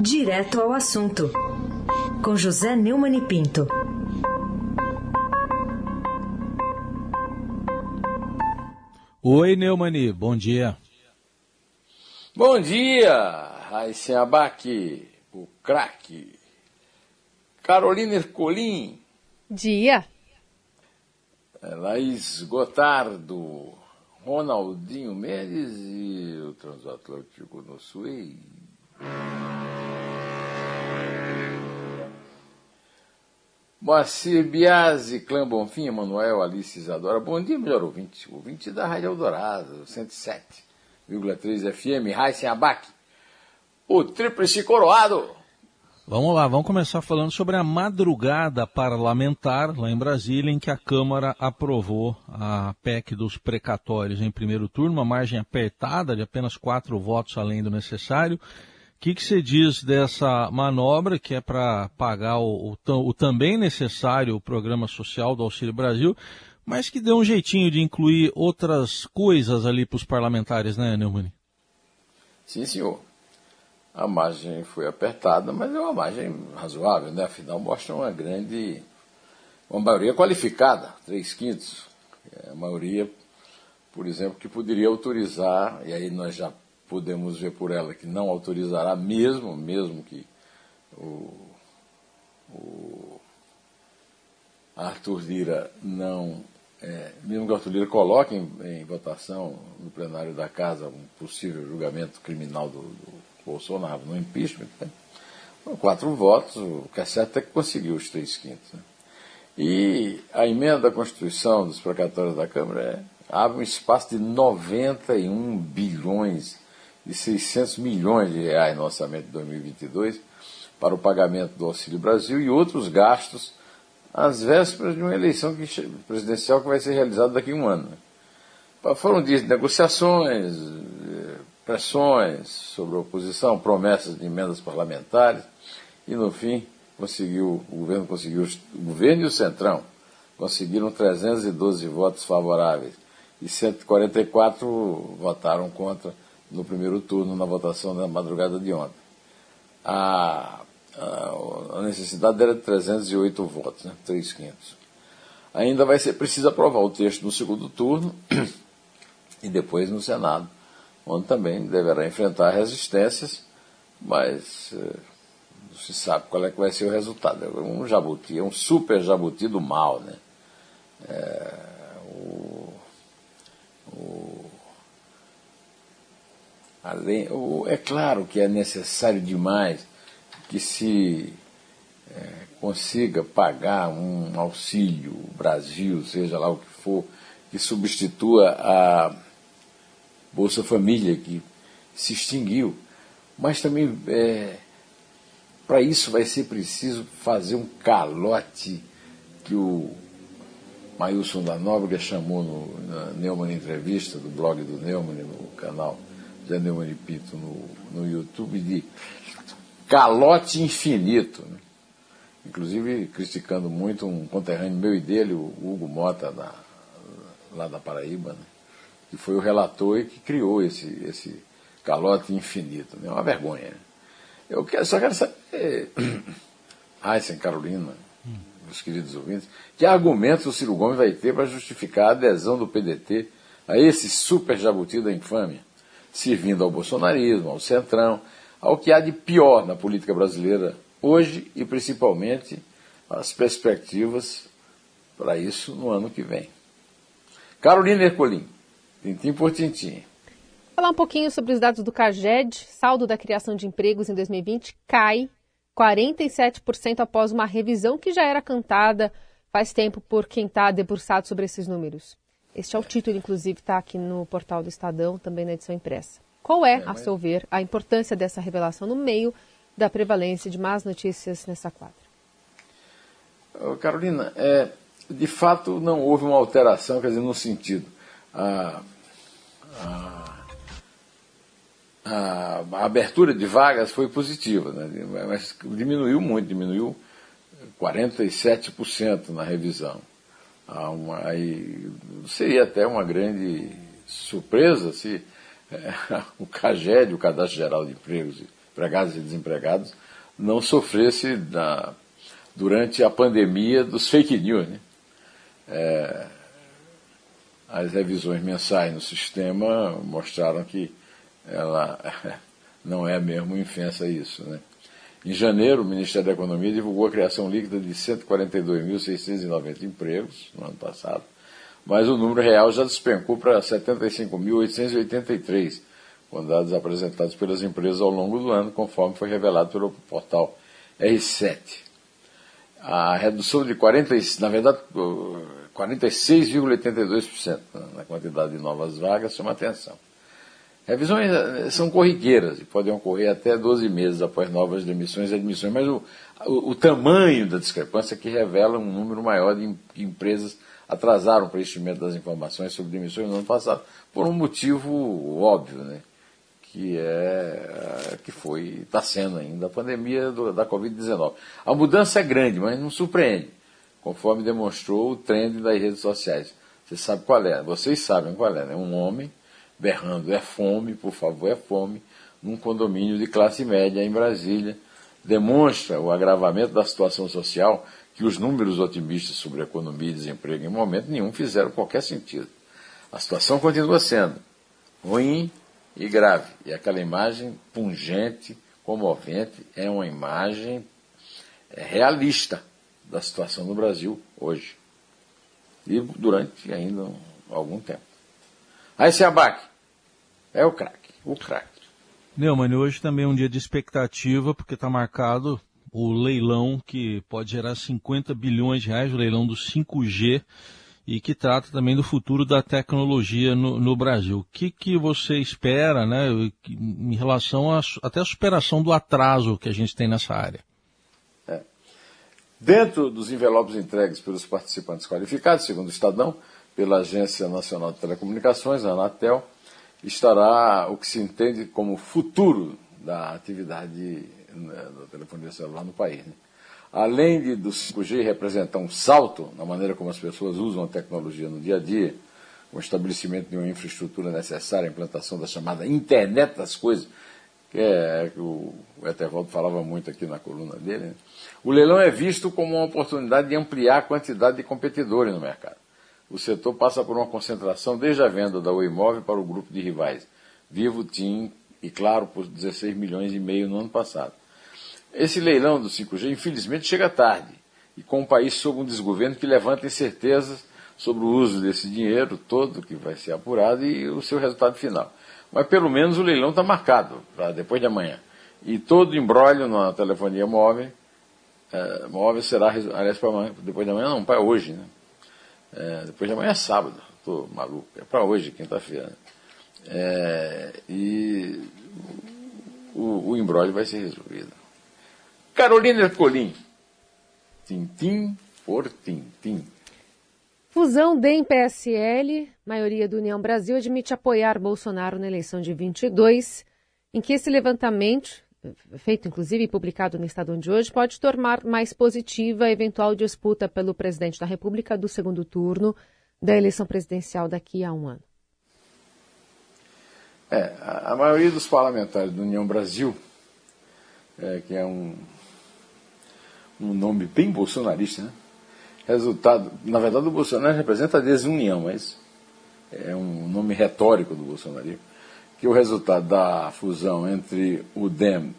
Direto ao assunto, com José Neumann e Pinto. Oi, Neumani, bom dia. Bom dia, Raíssen Abac, o craque. Carolina Ercolim. Dia. Laís Gotardo, Ronaldinho Mendes e o Transatlântico no Suez. Moacir Biasi, Clã Bonfim, Emanuel, Alice Isadora. Bom dia, melhor ouvinte. Ouvinte da Rádio Eldorado, 107,3 FM, Raíssen Abac. O Tríplice Coroado. Vamos lá, vamos começar falando sobre a madrugada parlamentar lá em Brasília, em que a Câmara aprovou a PEC dos precatórios em primeiro turno, uma margem apertada de apenas quatro votos além do necessário. O que, você diz dessa manobra, que é para pagar o, o, o, também necessário programa social do Auxílio Brasil, mas que deu um jeitinho de incluir outras coisas ali para os parlamentares, né, Neumann? Sim, senhor. A margem foi apertada, mas é uma margem razoável, né? Afinal, mostra uma grande, uma maioria qualificada, três quintos. É a maioria, por exemplo, que poderia autorizar, e aí nós já podemos ver por ela que não autorizará mesmo, mesmo que o, o Arthur Lira não, é, mesmo que o Arthur Lira coloque em, em, votação no plenário da Casa um possível julgamento criminal do, do Bolsonaro no impeachment, né? quatro votos, o que é certo é que conseguiu os três quintos. Né? E a emenda da Constituição dos precatórios da Câmara é, abre um espaço de 91 bilhões e 600 milhões de reais no orçamento de 2022 para o pagamento do Auxílio Brasil e outros gastos às vésperas de uma eleição presidencial que vai ser realizada daqui a um ano. Foram dias de negociações, pressões sobre a oposição, promessas de emendas parlamentares, e no fim conseguiu, o governo conseguiu, o governo e o Centrão conseguiram 312 votos favoráveis e 144 votaram contra no primeiro turno na votação da madrugada de ontem. A, a, a necessidade era de 308 votos, né? 3,500. Ainda vai ser preciso aprovar o texto no segundo turno e depois no Senado onde também deverá enfrentar resistências, mas eh, não se sabe qual é que vai ser o resultado. É um jabuti, é um super jabuti do mal, né? É, o, além, é claro que é necessário demais que se é, consiga pagar um auxílio Brasil, seja lá o que for, que substitua a Bolsa Família, que se extinguiu. Mas também, é, para isso, vai ser preciso fazer um calote que o Mailson da Nóbrega chamou no, na Neumann Entrevista, do blog do Neumann, no canal Neumann Pinto no, no YouTube, de calote infinito. Né? Inclusive criticando muito um conterrâneo meu e dele, o Hugo Mota, da, lá da Paraíba, né? que foi o relator e que criou esse, esse calote infinito. É né? uma vergonha. Eu quero, só quero saber, Aysen, Carolina, meus queridos ouvintes, que argumentos o Ciro Gomes vai ter para justificar a adesão do PDT a esse super jabuti da infâmia, servindo ao bolsonarismo, ao centrão, ao que há de pior na política brasileira hoje e principalmente as perspectivas para isso no ano que vem. Carolina Ercolim. Tintim por tintim. Falar um pouquinho sobre os dados do CAGED. Saldo da criação de empregos em 2020 cai 47% após uma revisão que já era cantada faz tempo por quem está debruçado sobre esses números. Este é o título, inclusive, está aqui no portal do Estadão, também na edição impressa. Qual é, a seu ver, a importância dessa revelação no meio da prevalência de más notícias nessa quadra? Carolina, é, de fato não houve uma alteração, quer dizer, no sentido a, a, a, abertura de vagas foi positiva, né? mas diminuiu muito, diminuiu 47% na revisão. Uma, aí, seria até uma grande surpresa se é, o CAGED, o Cadastro Geral de Empregos empregados e desempregados, não sofresse durante a pandemia dos fake news. Né? É, as revisões mensais no sistema mostraram que ela não é mesmo infensa isso. Né? Em janeiro, o Ministério da Economia divulgou a criação líquida de 142.690 empregos no ano passado, mas o número real já despencou para 75.883, com dados apresentados pelas empresas ao longo do ano, conforme foi revelado pelo portal R7. A redução de 40, na verdade, 46,82% na quantidade de novas vagas chama atenção. Revisões eh, são corriqueiras e podem ocorrer até 12 meses após novas demissões e admissões, mas o, o, o tamanho da discrepância é que revela um número maior de, empresas atrasaram o preenchimento das informações sobre demissões no ano passado, por um motivo óbvio, né? que é que foi está sendo ainda a pandemia do, da Covid-19. A mudança é grande, mas não surpreende, conforme demonstrou o trend das redes sociais. Você sabe qual é? Vocês sabem qual é? Né? Um homem berrando: é fome, por favor, é fome, num condomínio de classe média em Brasília. Demonstra o agravamento da situação social que os números otimistas sobre economia e desemprego em momento nenhum fizeram qualquer sentido. A situação continua sendo ruim e grave. E aquela imagem pungente, comovente, é uma imagem é, realista da situação no Brasil hoje. E durante ainda algum tempo. Aí se abaque. É o craque, o craque. Neumann, hoje também é um dia de expectativa, porque está marcado o leilão que pode gerar 50 bilhões de reais, o leilão do 5G, e que trata também do futuro da tecnologia no, no Brasil. O que, que você espera né, em relação a, até a superação do atraso que a gente tem nessa área? É. Dentro dos envelopes entregues pelos participantes qualificados, segundo o Estadão, pela Agência Nacional de Telecomunicações, a Anatel, estará o que se entende como futuro da atividade né, da telefonia celular no país. Né? Além de do 5G representar um salto na maneira como as pessoas usam a tecnologia no dia a dia, o estabelecimento de uma infraestrutura necessária, a implantação da chamada internet das coisas, que é que o, o Etervaldo falava muito aqui na coluna dele, né? o leilão é visto como uma oportunidade de ampliar a quantidade de competidores no mercado o setor passa por uma concentração desde a venda da Imóvel para o grupo de rivais, Vivo, TIM e Claro, por 16 milhões e meio no ano passado. Esse leilão do 5G, infelizmente, chega tarde e com o país sob um desgoverno que levanta incertezas sobre o uso desse dinheiro todo que vai ser apurado e o seu resultado final. Mas pelo menos o leilão está marcado para depois de amanhã. E todo embrólio na telefonia móvel, é, móvel será, aliás, para amanhã, depois de amanhã não, para hoje, né? É, depois de amanhã é sábado, estou maluco, é para hoje, quinta-feira. É, e o, o embrólio vai ser resolvido. Carolina Ercolim, tintim por tintim. Fusão DEM-PSL, maioria do União Brasil admite apoiar Bolsonaro na eleição de 22, em que esse levantamento feito inclusive e publicado no Estadão de hoje, pode tornar mais positiva a eventual disputa pelo presidente da República do segundo turno da eleição presidencial daqui a um ano. É, a, maioria dos parlamentares da União Brasil, é, que é um, um nome bem bolsonarista, né? resultado, na verdade o Bolsonaro representa a desunião, mas é um nome retórico do bolsonarismo que o resultado da fusão entre o DEM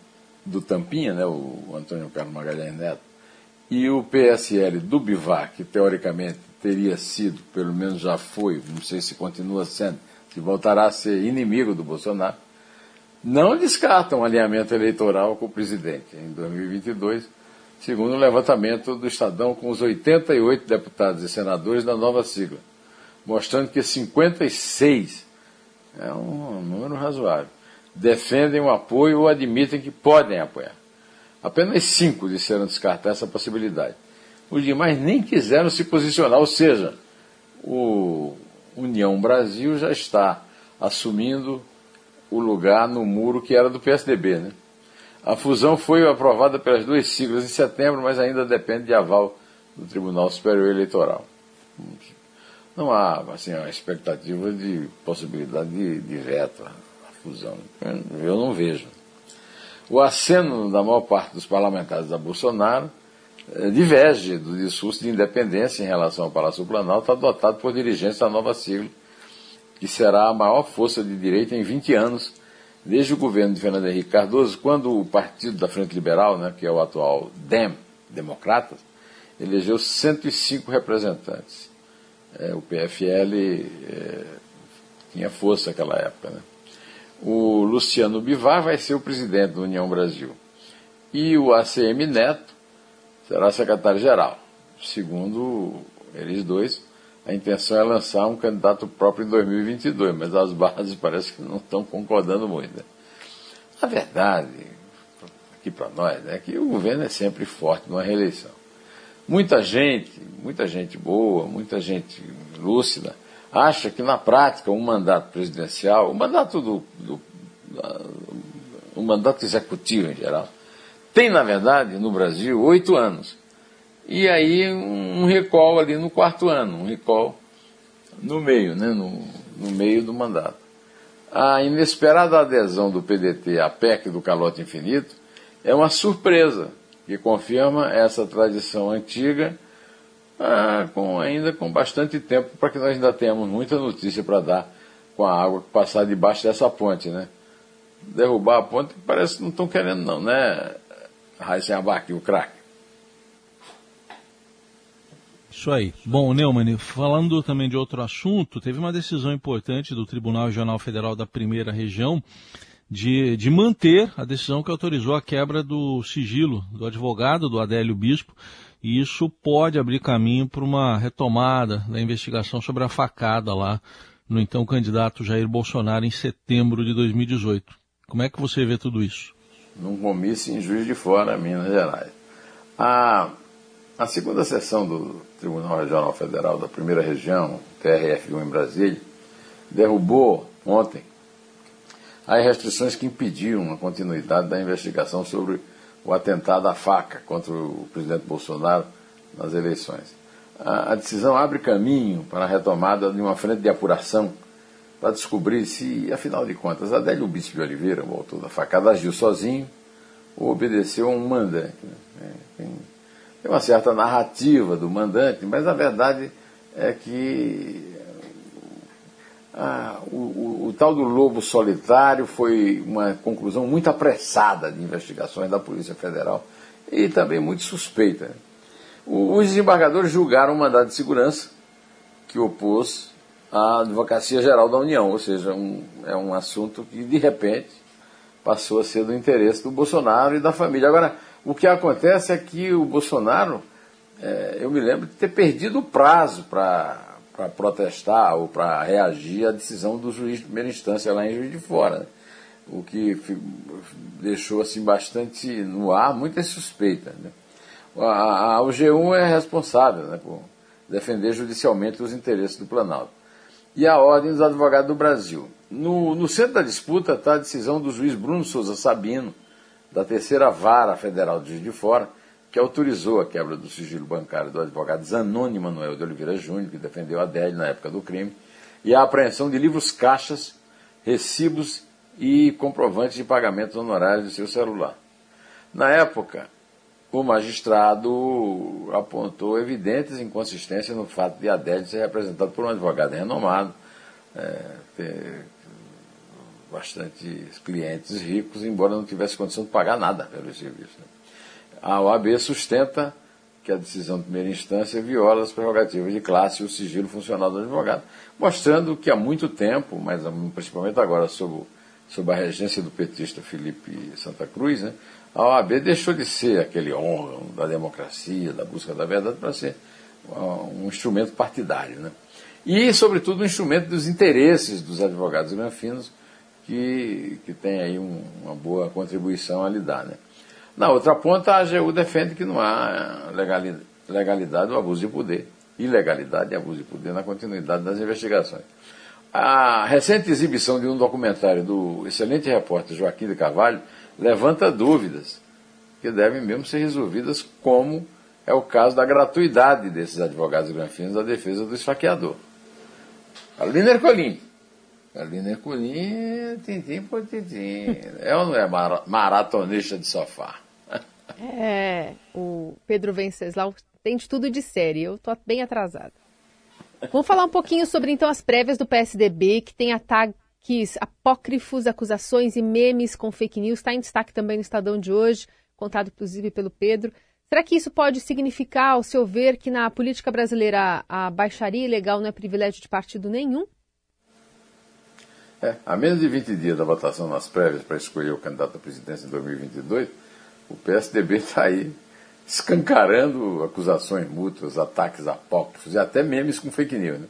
do Tampinha, né, o Antônio Carlos Magalhães Neto, e o PSL do Bivar, que teoricamente teria sido, pelo menos já foi, não sei se continua sendo, que voltará a ser inimigo do Bolsonaro, não descartam um alinhamento eleitoral com o presidente. Em 2022, segundo o levantamento do Estadão com os 88 deputados e senadores da nova sigla, mostrando que 56 é um número razoável. Defendem o apoio ou admitem que podem apoiar. Apenas cinco disseram descartar essa possibilidade. Os demais nem quiseram se posicionar, ou seja, o União Brasil já está assumindo o lugar no muro que era do PSDB. Né? A fusão foi aprovada pelas duas siglas em setembro, mas ainda depende de aval do Tribunal Superior Eleitoral não há assim, a expectativa de possibilidade de, de veto à fusão. Eu não vejo. o aceno da maior parte dos parlamentares da Bolsonaro eh, diverge do discurso de independência em relação ao Palácio Planalto adotado por dirigentes da nova sigla, que será a maior força de direita em 20 anos, desde o governo de Fernando Henrique Cardoso, quando o partido da Frente Liberal, né, que é o atual DEM, Democratas, elegeu 105 representantes. É, o PFL é, tinha força naquela época. Né? O Luciano Bivar vai ser o presidente da União Brasil. E o ACM Neto será secretário-geral. Segundo eles dois, a intenção é lançar um candidato próprio em 2022, mas as bases parece que não estão concordando muito. Né? A verdade, aqui para nós, é que o governo é sempre forte numa reeleição. Muita gente, muita gente boa, muita gente lúcida, acha que na prática um mandato presidencial, o mandato do, do o mandato executivo em geral, tem na verdade no Brasil oito anos. E aí um recall ali no quarto ano, um recall no meio, né, no, no meio do mandato. A inesperada adesão do PDT à PEC do calote infinito é uma surpresa que confirma essa tradição antiga ah, com, ainda com bastante tempo para que nós ainda tenhamos muita notícia para dar com a água que passar debaixo dessa ponte, né? Derrubar a ponte parece que não estão querendo não, né? Raíssen Abac, o craque. Isso aí. Bom, Neumann, falando também de outro assunto, teve uma decisão importante do Tribunal Regional Federal da Primeira Região de, de manter a decisão que autorizou a quebra do sigilo do advogado, do Adélio Bispo, e isso pode abrir caminho para uma retomada da investigação sobre a facada lá no então candidato Jair Bolsonaro em setembro de 2018. Como é que você vê tudo isso? Num comício em Juiz de Fora, Minas Gerais. A, a segunda sessão do Tribunal Regional Federal da Primeira Região, TRF1 em Brasília, derrubou ontem as restrições que impediam a continuidade da investigação sobre o atentado à faca contra o presidente Bolsonaro nas eleições. A, a decisão abre caminho para a retomada de uma frente de apuração para descobrir se, afinal de contas, Adélio Bispo de Oliveira, o autor da facada, agiu sozinho ou obedeceu a um mandante. Né? Tem, tem uma certa narrativa do mandante, mas a verdade é que ah, o, o, o, tal do lobo solitário foi uma conclusão muito apressada de investigações da Polícia Federal e também muito suspeita. O, os desembargadores julgaram um mandado de segurança que opôs à Advocacia Geral da União, ou seja, um, é um assunto que de repente passou a ser do interesse do Bolsonaro e da família. Agora, o que acontece é que o Bolsonaro, é, eu me lembro de ter perdido o prazo para para protestar ou para reagir à decisão do juiz de primeira instância lá em Juiz de Fora. Né? O que deixou assim bastante no ar muita suspeita. Né? A, a, o G1 é responsável né, por defender judicialmente os interesses do Planalto. E a Ordem dos Advogados do Brasil. No, no centro da disputa está a decisão do juiz Bruno Souza Sabino, da terceira vara federal de Juiz de Fora, que autorizou a quebra do sigilo bancário do advogado Zanoni Manuel de Oliveira Júnior, que defendeu a Adélio na época do crime, e a apreensão de livros caixas, recibos e comprovantes de pagamentos honorários de seu celular. Na época, o magistrado apontou evidentes inconsistências no fato de Adélio ser representado por um advogado renomado, é, ter bastantes clientes ricos, embora não tivesse condição de pagar nada pelo serviço. Né? A OAB sustenta que a decisão de primeira instância viola as prerrogativas de classe e o sigilo funcional do advogado, mostrando que há muito tempo, mas principalmente agora sob, sob a regência do petista Felipe Santa Cruz, né, a OAB deixou de ser aquele órgão da democracia, da busca da verdade, para ser um instrumento partidário. Né? E, sobretudo, um instrumento dos interesses dos advogados granfinos, que, que tem aí um, uma boa contribuição a lhe dar. Né? Na outra ponta, a AGU defende que não há legalidade, legalidade ou abuso de poder, ilegalidade e abuso de poder na continuidade das investigações. A recente exibição de um documentário do excelente repórter Joaquim de Carvalho levanta dúvidas que devem mesmo ser resolvidas, como é o caso da gratuidade desses advogados granfinos da defesa do esfaqueador. Carolina Ercolim, Carolina Ercolim, tintim por tintim. É ou não é maratonista de sofá? É, o Pedro Venceslau tem de tudo de série. Eu tô bem atrasada. Vamos falar um pouquinho sobre então as prévias do PSDB, que tem ataques apócrifos, acusações e memes com fake news. Está em destaque também no Estadão de hoje, contado inclusive pelo Pedro. Será que isso pode significar, ao seu ver, que na política brasileira a baixaria ilegal não é privilégio de partido nenhum? É, a menos de 20 dias da votação nas prévias para escolher o candidato à presidência em 2022, o PSDB está aí escancarando acusações mútuas, ataques apócrifos e até memes com fake news. Né?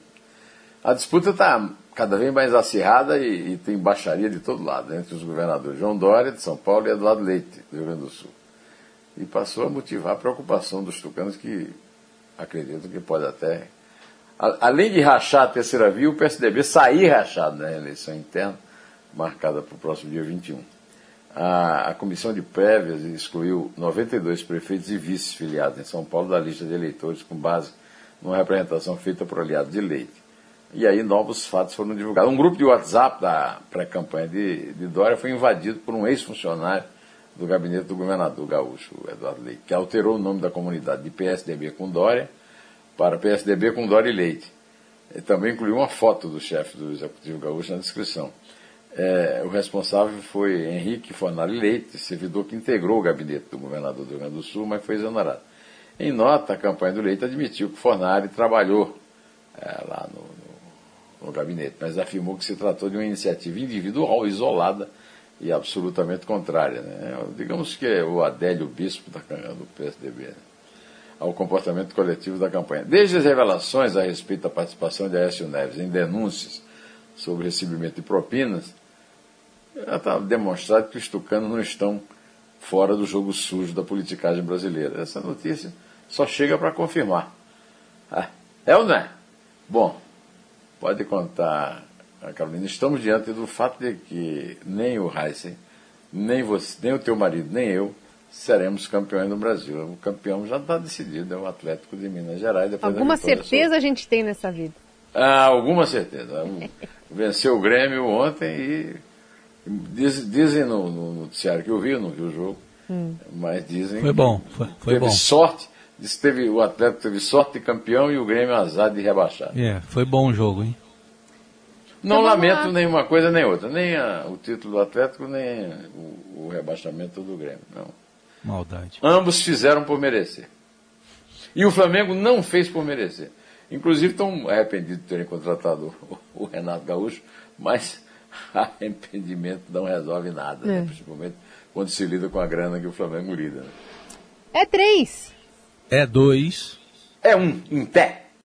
A disputa está cada vez mais acirrada e, e, tem baixaria de todo lado, entre os governadores João Dória, de São Paulo, e Eduardo Leite, do Rio Grande do Sul. E passou a motivar a preocupação dos tucanos que acreditam que pode até, além de rachar a terceira via, o PSDB sair rachado na eleição interna, marcada para o próximo dia 21 a, a comissão de prévias excluiu 92 prefeitos e vices filiados em São Paulo da lista de eleitores com base numa representação feita por aliado de leite. E aí novos fatos foram divulgados. Um grupo de WhatsApp da pré-campanha de, de Dória foi invadido por um ex-funcionário do gabinete do governador gaúcho, Eduardo Leite, que alterou o nome da comunidade de PSDB com Dória para PSDB com Dória e Leite. E também incluiu uma foto do chefe do Executivo Gaúcho na descrição. É, o responsável foi Henrique Fornari Leite, servidor que integrou o gabinete do governador do Rio Grande do Sul, mas foi exonerado. Em nota, a campanha do Leite admitiu que Fornari trabalhou é, lá no, no, no, gabinete, mas afirmou que se tratou de uma iniciativa individual, isolada e absolutamente contrária. Né? Digamos que é o Adélio Bispo da, do PSDB. Né? Ao comportamento coletivo da campanha. Desde as revelações a respeito da participação de Aécio Neves em denúncias sobre recebimento de propinas, já está demonstrado que os tucanos não estão fora do jogo sujo da politicagem brasileira. Essa notícia só chega para confirmar. Ah, é ou não é? Bom, pode contar, Carolina, estamos diante do fato de que nem o Heisen, nem você, nem o teu marido, nem eu seremos campeões no Brasil. O campeão já está decidido, é o Atlético de Minas Gerais. Alguma certeza a gente tem nessa vida? Ah, alguma certeza. Venceu o Grêmio ontem e Diz, dizem no, no, noticiário que eu vi, eu não vi o jogo, hum. mas dizem foi bom, foi, foi teve bom. sorte, diz teve, o Atlético teve sorte de campeão e o Grêmio azar de rebaixar. É, foi bom o jogo, hein? Não então, lamento lá. nenhuma coisa nem outra, nem a, o título do Atlético, nem o, o rebaixamento do Grêmio, não. Maldade. Ambos fizeram por merecer. E o Flamengo não fez por merecer. Inclusive estão arrependidos de terem contratado o, o Renato Gaúcho, mas arrependimento não resolve nada, né? é. né? principalmente quando se lida com a grana que o Flamengo lida. Né? É três. É dois. É um, em pé.